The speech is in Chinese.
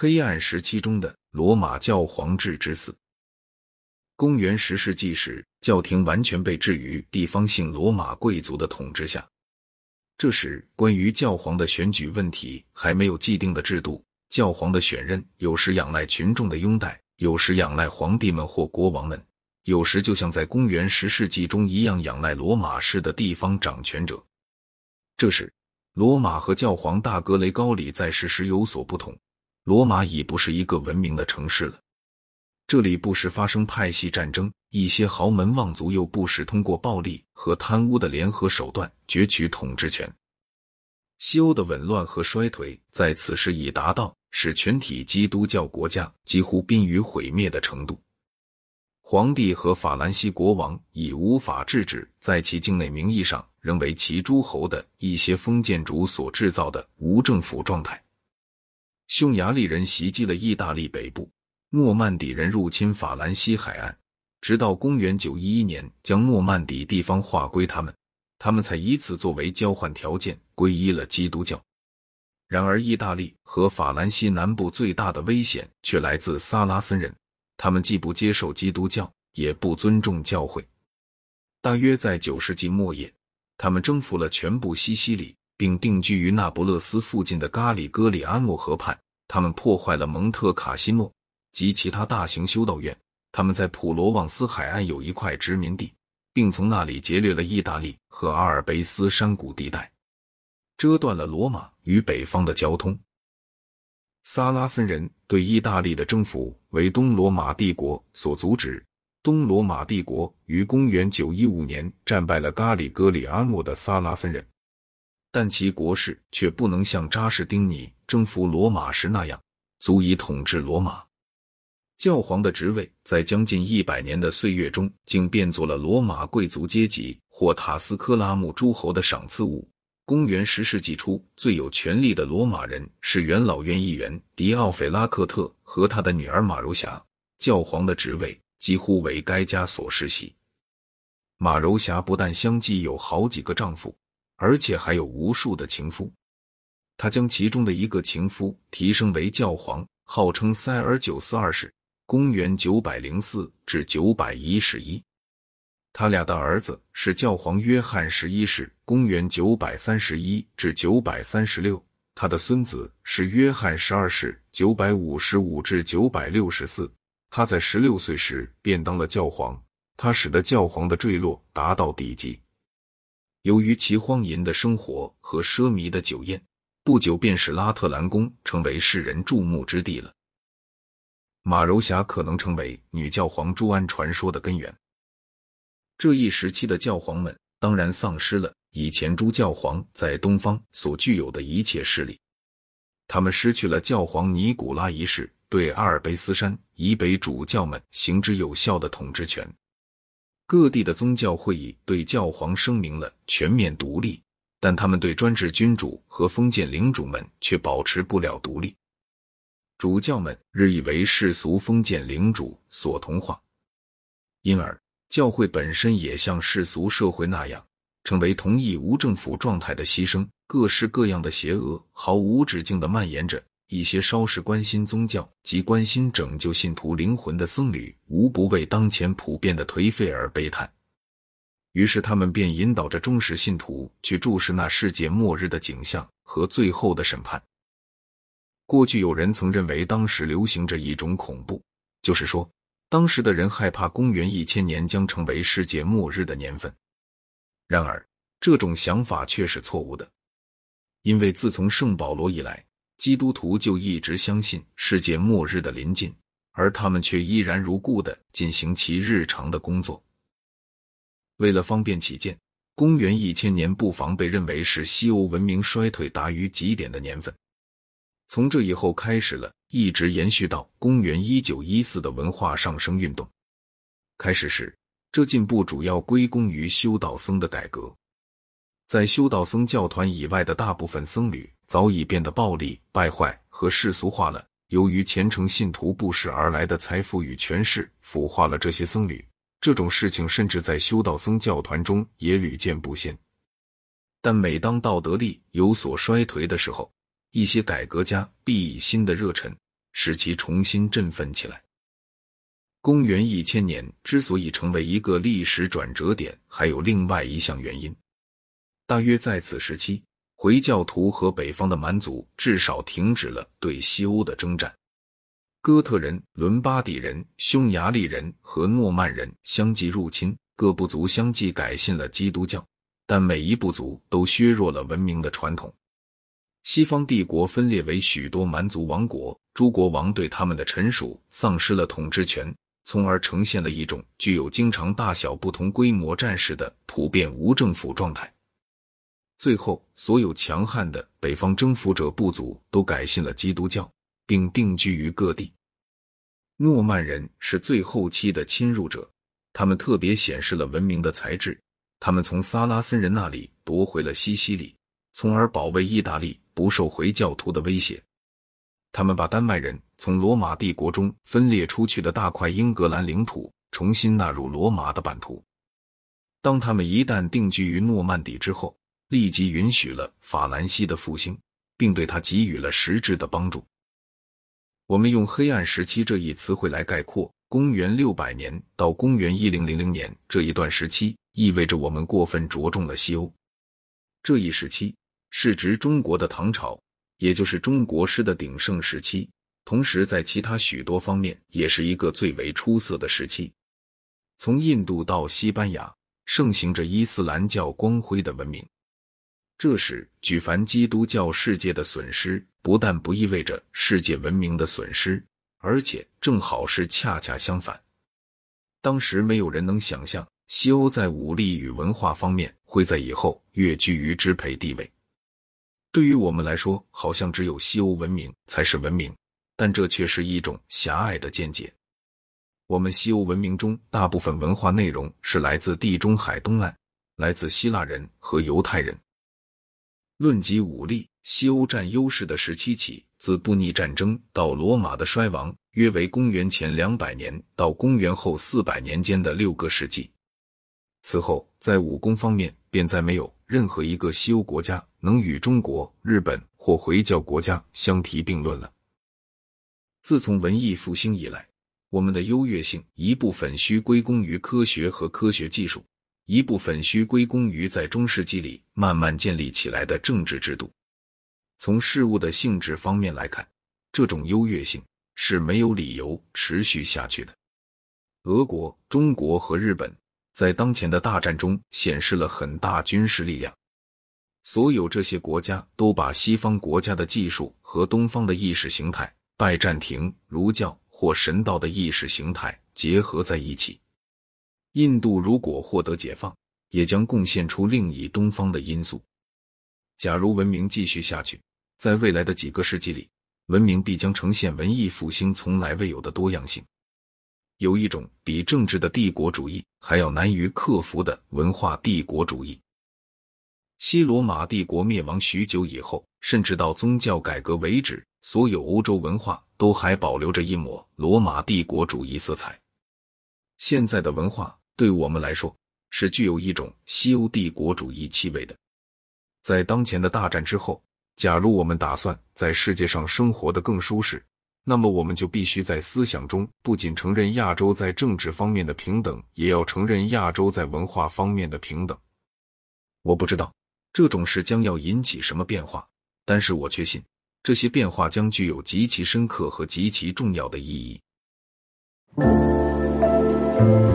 黑暗时期中的罗马教皇制之死。公元十世纪时，教廷完全被置于地方性罗马贵族的统治下。这时，关于教皇的选举问题还没有既定的制度。教皇的选任有时仰赖群众的拥戴，有时仰赖皇帝们或国王们，有时就像在公元十世纪中一样仰赖罗马式的地方掌权者。这时，罗马和教皇大格雷高里在世时有所不同。罗马已不是一个文明的城市了。这里不时发生派系战争，一些豪门望族又不时通过暴力和贪污的联合手段攫取统治权。西欧的紊乱和衰退在此时已达到使全体基督教国家几乎濒于毁灭的程度。皇帝和法兰西国王已无法制止在其境内名义上仍为其诸侯的一些封建主所制造的无政府状态。匈牙利人袭击了意大利北部。诺曼底人入侵法兰西海岸，直到公元911年将诺曼底地方划归他们，他们才以此作为交换条件皈依了基督教。然而，意大利和法兰西南部最大的危险却来自萨拉森人，他们既不接受基督教，也不尊重教会。大约在9世纪末叶，他们征服了全部西西里，并定居于那不勒斯附近的咖里戈里阿诺河畔。他们破坏了蒙特卡西诺。及其他大型修道院，他们在普罗旺斯海岸有一块殖民地，并从那里劫掠了意大利和阿尔卑斯山谷地带，遮断了罗马与北方的交通。萨拉森人对意大利的征服为东罗马帝国所阻止。东罗马帝国于公元915年战败了咖里戈里阿诺的萨拉森人，但其国势却不能像扎士丁尼征服罗马时那样足以统治罗马。教皇的职位在将近一百年的岁月中，竟变作了罗马贵族阶级或塔斯科拉姆诸侯的赏赐物。公元十世纪初，最有权力的罗马人是元老院议员迪奥斐拉克特和他的女儿马柔霞。教皇的职位几乎为该家所世袭。马柔霞不但相继有好几个丈夫，而且还有无数的情夫。他将其中的一个情夫提升为教皇，号称塞尔九斯二世。公元九百零四至九百一十一，他俩的儿子是教皇约翰十一世。公元九百三十一至九百三十六，他的孙子是约翰十二世。九百五十五至九百六十四，他在十六岁时便当了教皇，他使得教皇的坠落达到底级。由于其荒淫的生活和奢靡的酒宴，不久便使拉特兰宫成为世人注目之地了。马柔霞可能成为女教皇朱安传说的根源。这一时期的教皇们当然丧失了以前诸教皇在东方所具有的一切势力，他们失去了教皇尼古拉一世对阿尔卑斯山以北主教们行之有效的统治权。各地的宗教会议对教皇声明了全面独立，但他们对专制君主和封建领主们却保持不了独立。主教们日益为世俗封建领主所同化，因而教会本身也像世俗社会那样，成为同一无政府状态的牺牲。各式各样的邪恶毫无止境的蔓延着。一些稍事关心宗教及关心拯救信徒灵魂的僧侣，无不为当前普遍的颓废而悲叹。于是，他们便引导着忠实信徒去注视那世界末日的景象和最后的审判。过去有人曾认为，当时流行着一种恐怖，就是说，当时的人害怕公元一千年将成为世界末日的年份。然而，这种想法却是错误的，因为自从圣保罗以来，基督徒就一直相信世界末日的临近，而他们却依然如故的进行其日常的工作。为了方便起见，公元一千年不妨被认为是西欧文明衰退达于极点的年份。从这以后开始了，一直延续到公元一九一四的文化上升运动开始时，这进步主要归功于修道僧的改革。在修道僧教团以外的大部分僧侣早已变得暴力、败坏和世俗化了。由于虔诚信徒不时而来的财富与权势腐化了这些僧侣，这种事情甚至在修道僧教团中也屡见不鲜。但每当道德力有所衰颓的时候，一些改革家必以新的热忱使其重新振奋起来。公元一千年之所以成为一个历史转折点，还有另外一项原因。大约在此时期，回教徒和北方的蛮族至少停止了对西欧的征战。哥特人、伦巴第人、匈牙利人和诺曼人相继入侵，各部族相继改信了基督教，但每一部族都削弱了文明的传统。西方帝国分裂为许多蛮族王国，诸国王对他们的臣属丧失了统治权，从而呈现了一种具有经常大小不同规模战事的普遍无政府状态。最后，所有强悍的北方征服者部族都改信了基督教，并定居于各地。诺曼人是最后期的侵入者，他们特别显示了文明的才智。他们从萨拉森人那里夺回了西西里，从而保卫意大利不受回教徒的威胁。他们把丹麦人从罗马帝国中分裂出去的大块英格兰领土重新纳入罗马的版图。当他们一旦定居于诺曼底之后，立即允许了法兰西的复兴，并对他给予了实质的帮助。我们用“黑暗时期”这一词汇来概括公元六百年到公元一零零零年这一段时期，意味着我们过分着重了西欧。这一时期是指中国的唐朝，也就是中国诗的鼎盛时期，同时在其他许多方面也是一个最为出色的时期。从印度到西班牙，盛行着伊斯兰教光辉的文明。这时，举凡基督教世界的损失，不但不意味着世界文明的损失，而且正好是恰恰相反。当时没有人能想象西欧在武力与文化方面会在以后跃居于支配地位。对于我们来说，好像只有西欧文明才是文明，但这却是一种狭隘的见解。我们西欧文明中大部分文化内容是来自地中海东岸，来自希腊人和犹太人。论及武力，西欧占优势的时期起，自布匿战争到罗马的衰亡，约为公元前两百年到公元后四百年间的六个世纪。此后，在武功方面，便再没有任何一个西欧国家能与中国、日本或回教国家相提并论了。自从文艺复兴以来，我们的优越性一部分需归功于科学和科学技术。一部分需归功于在中世纪里慢慢建立起来的政治制度。从事物的性质方面来看，这种优越性是没有理由持续下去的。俄国、中国和日本在当前的大战中显示了很大军事力量。所有这些国家都把西方国家的技术和东方的意识形态——拜占庭、儒教或神道的意识形态结合在一起。印度如果获得解放，也将贡献出另一东方的因素。假如文明继续下去，在未来的几个世纪里，文明必将呈现文艺复兴从来未有的多样性。有一种比政治的帝国主义还要难于克服的文化帝国主义。西罗马帝国灭亡许久以后，甚至到宗教改革为止，所有欧洲文化都还保留着一抹罗马帝国主义色彩。现在的文化。对我们来说，是具有一种西欧帝国主义气味的。在当前的大战之后，假如我们打算在世界上生活的更舒适，那么我们就必须在思想中不仅承认亚洲在政治方面的平等，也要承认亚洲在文化方面的平等。我不知道这种事将要引起什么变化，但是我确信这些变化将具有极其深刻和极其重要的意义。Thank you.